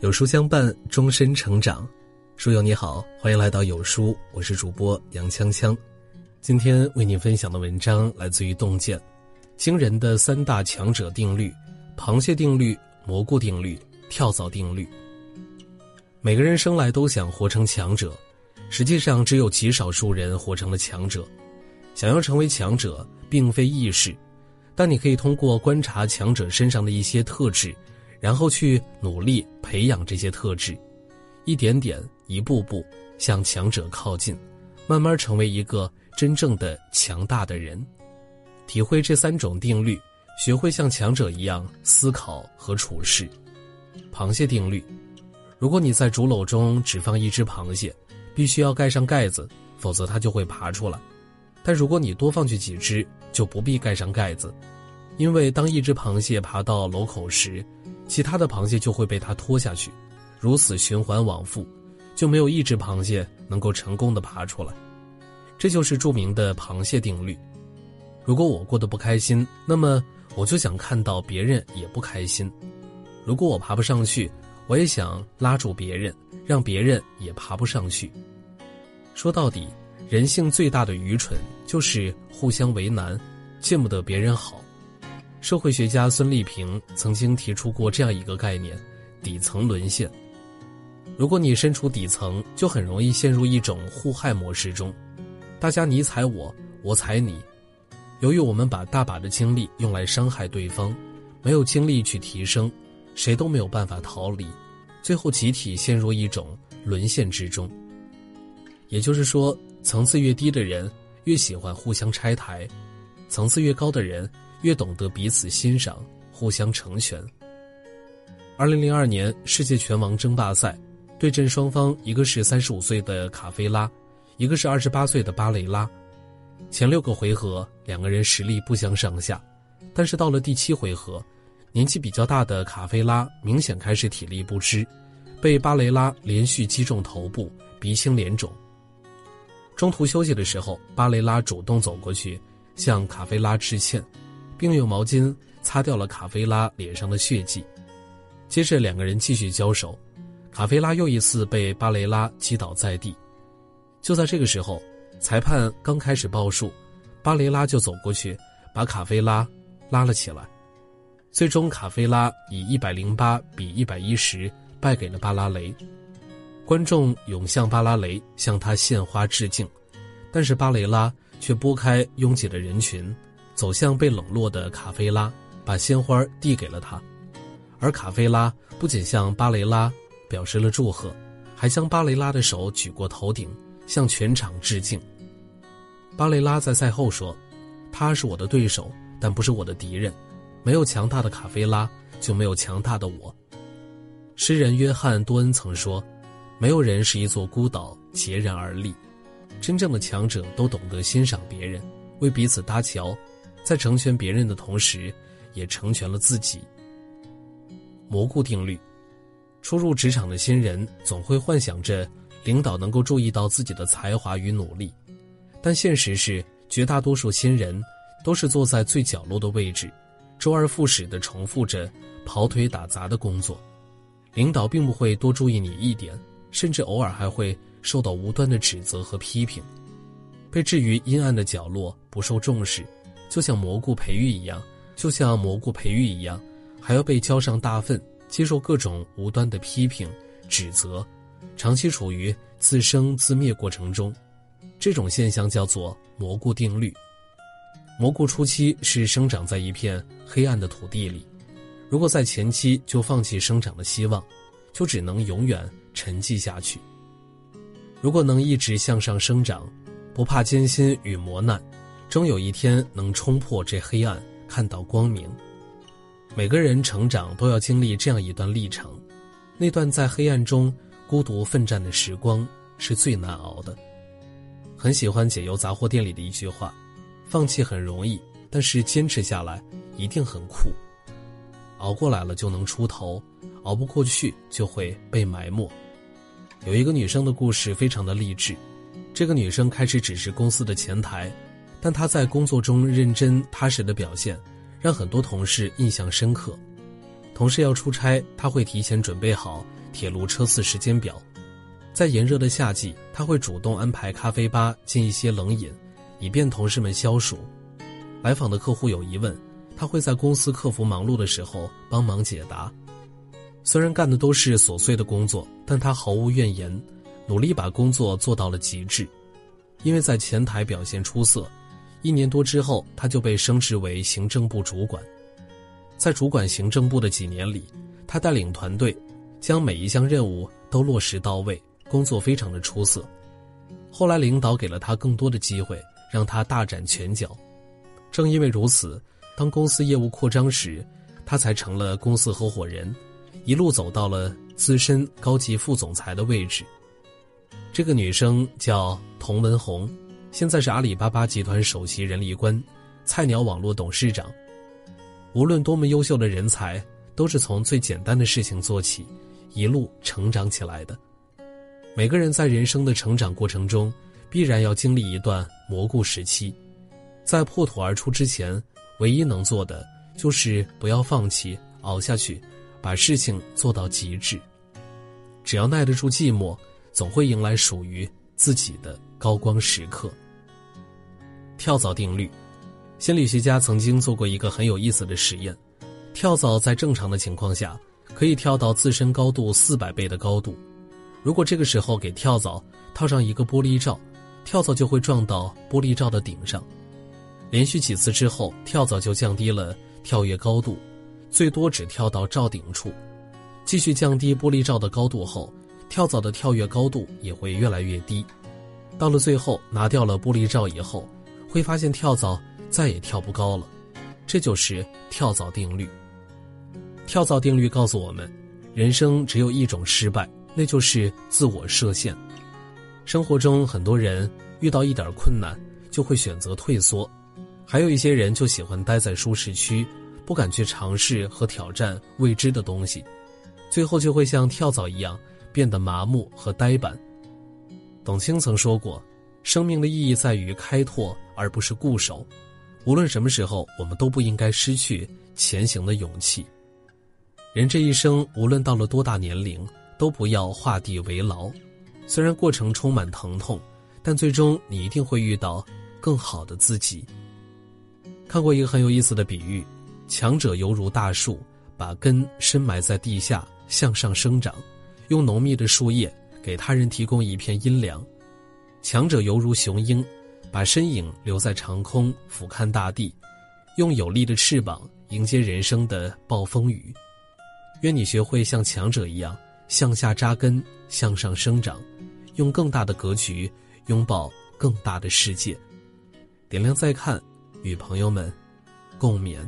有书相伴，终身成长。书友你好，欢迎来到有书，我是主播杨锵锵。今天为您分享的文章来自于洞见，惊人的三大强者定律：螃蟹定律、蘑菇定律、跳蚤定律。每个人生来都想活成强者，实际上只有极少数人活成了强者。想要成为强者，并非易事，但你可以通过观察强者身上的一些特质，然后去努力培养这些特质，一点点、一步步向强者靠近，慢慢成为一个真正的强大的人。体会这三种定律，学会像强者一样思考和处事。螃蟹定律。如果你在竹篓中只放一只螃蟹，必须要盖上盖子，否则它就会爬出来。但如果你多放去几只，就不必盖上盖子，因为当一只螃蟹爬到篓口时，其他的螃蟹就会被它拖下去，如此循环往复，就没有一只螃蟹能够成功的爬出来。这就是著名的螃蟹定律。如果我过得不开心，那么我就想看到别人也不开心。如果我爬不上去，我也想拉住别人，让别人也爬不上去。说到底，人性最大的愚蠢就是互相为难，见不得别人好。社会学家孙立平曾经提出过这样一个概念：底层沦陷。如果你身处底层，就很容易陷入一种互害模式中，大家你踩我，我踩你。由于我们把大把的精力用来伤害对方，没有精力去提升。谁都没有办法逃离，最后集体陷入一种沦陷之中。也就是说，层次越低的人越喜欢互相拆台，层次越高的人越懂得彼此欣赏、互相成全。二零零二年世界拳王争霸赛，对阵双方一个是三十五岁的卡菲拉，一个是二十八岁的巴雷拉。前六个回合两个人实力不相上下，但是到了第七回合。年纪比较大的卡菲拉明显开始体力不支，被巴雷拉连续击中头部，鼻青脸肿。中途休息的时候，巴雷拉主动走过去向卡菲拉致歉，并用毛巾擦掉了卡菲拉脸上的血迹。接着两个人继续交手，卡菲拉又一次被巴雷拉击倒在地。就在这个时候，裁判刚开始报数，巴雷拉就走过去把卡菲拉拉了起来。最终，卡菲拉以一百零八比一百一十败给了巴拉雷。观众涌向巴拉雷，向他献花致敬，但是巴雷拉却拨开拥挤的人群，走向被冷落的卡菲拉，把鲜花递给了他。而卡菲拉不仅向巴雷拉表示了祝贺，还将巴雷拉的手举过头顶，向全场致敬。巴雷拉在赛后说：“他是我的对手，但不是我的敌人。”没有强大的卡菲拉，就没有强大的我。诗人约翰·多恩曾说：“没有人是一座孤岛，孑然而立。真正的强者都懂得欣赏别人，为彼此搭桥，在成全别人的同时，也成全了自己。”蘑菇定律：初入职场的新人总会幻想着领导能够注意到自己的才华与努力，但现实是，绝大多数新人都是坐在最角落的位置。周而复始地重复着跑腿打杂的工作，领导并不会多注意你一点，甚至偶尔还会受到无端的指责和批评，被置于阴暗的角落，不受重视，就像蘑菇培育一样，就像蘑菇培育一样，还要被浇上大粪，接受各种无端的批评、指责，长期处于自生自灭过程中，这种现象叫做蘑菇定律。蘑菇初期是生长在一片黑暗的土地里，如果在前期就放弃生长的希望，就只能永远沉寂下去。如果能一直向上生长，不怕艰辛与磨难，终有一天能冲破这黑暗，看到光明。每个人成长都要经历这样一段历程，那段在黑暗中孤独奋战的时光是最难熬的。很喜欢解忧杂货店里的一句话。放弃很容易，但是坚持下来一定很酷。熬过来了就能出头，熬不过去就会被埋没。有一个女生的故事非常的励志。这个女生开始只是公司的前台，但她在工作中认真踏实的表现，让很多同事印象深刻。同事要出差，她会提前准备好铁路车次时间表。在炎热的夏季，他会主动安排咖啡吧进一些冷饮，以便同事们消暑。来访的客户有疑问，他会在公司客服忙碌的时候帮忙解答。虽然干的都是琐碎的工作，但他毫无怨言，努力把工作做到了极致。因为在前台表现出色，一年多之后，他就被升职为行政部主管。在主管行政部的几年里，他带领团队，将每一项任务都落实到位。工作非常的出色，后来领导给了他更多的机会，让他大展拳脚。正因为如此，当公司业务扩张时，他才成了公司合伙人，一路走到了资深高级副总裁的位置。这个女生叫童文红，现在是阿里巴巴集团首席人力官，菜鸟网络董事长。无论多么优秀的人才，都是从最简单的事情做起，一路成长起来的。每个人在人生的成长过程中，必然要经历一段蘑菇时期，在破土而出之前，唯一能做的就是不要放弃，熬下去，把事情做到极致。只要耐得住寂寞，总会迎来属于自己的高光时刻。跳蚤定律，心理学家曾经做过一个很有意思的实验：跳蚤在正常的情况下，可以跳到自身高度四百倍的高度。如果这个时候给跳蚤套上一个玻璃罩，跳蚤就会撞到玻璃罩的顶上。连续几次之后，跳蚤就降低了跳跃高度，最多只跳到罩顶处。继续降低玻璃罩的高度后，跳蚤的跳跃高度也会越来越低。到了最后，拿掉了玻璃罩以后，会发现跳蚤再也跳不高了。这就是跳蚤定律。跳蚤定律告诉我们，人生只有一种失败。那就是自我设限。生活中很多人遇到一点困难就会选择退缩，还有一些人就喜欢待在舒适区，不敢去尝试和挑战未知的东西，最后就会像跳蚤一样变得麻木和呆板。董卿曾说过：“生命的意义在于开拓，而不是固守。无论什么时候，我们都不应该失去前行的勇气。人这一生，无论到了多大年龄。”都不要画地为牢，虽然过程充满疼痛，但最终你一定会遇到更好的自己。看过一个很有意思的比喻：强者犹如大树，把根深埋在地下，向上生长，用浓密的树叶给他人提供一片阴凉；强者犹如雄鹰，把身影留在长空，俯瞰大地，用有力的翅膀迎接人生的暴风雨。愿你学会像强者一样。向下扎根，向上生长，用更大的格局拥抱更大的世界。点亮再看，与朋友们共勉。